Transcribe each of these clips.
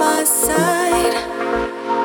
my side.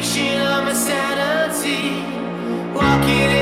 Reaching on my sanity. Walking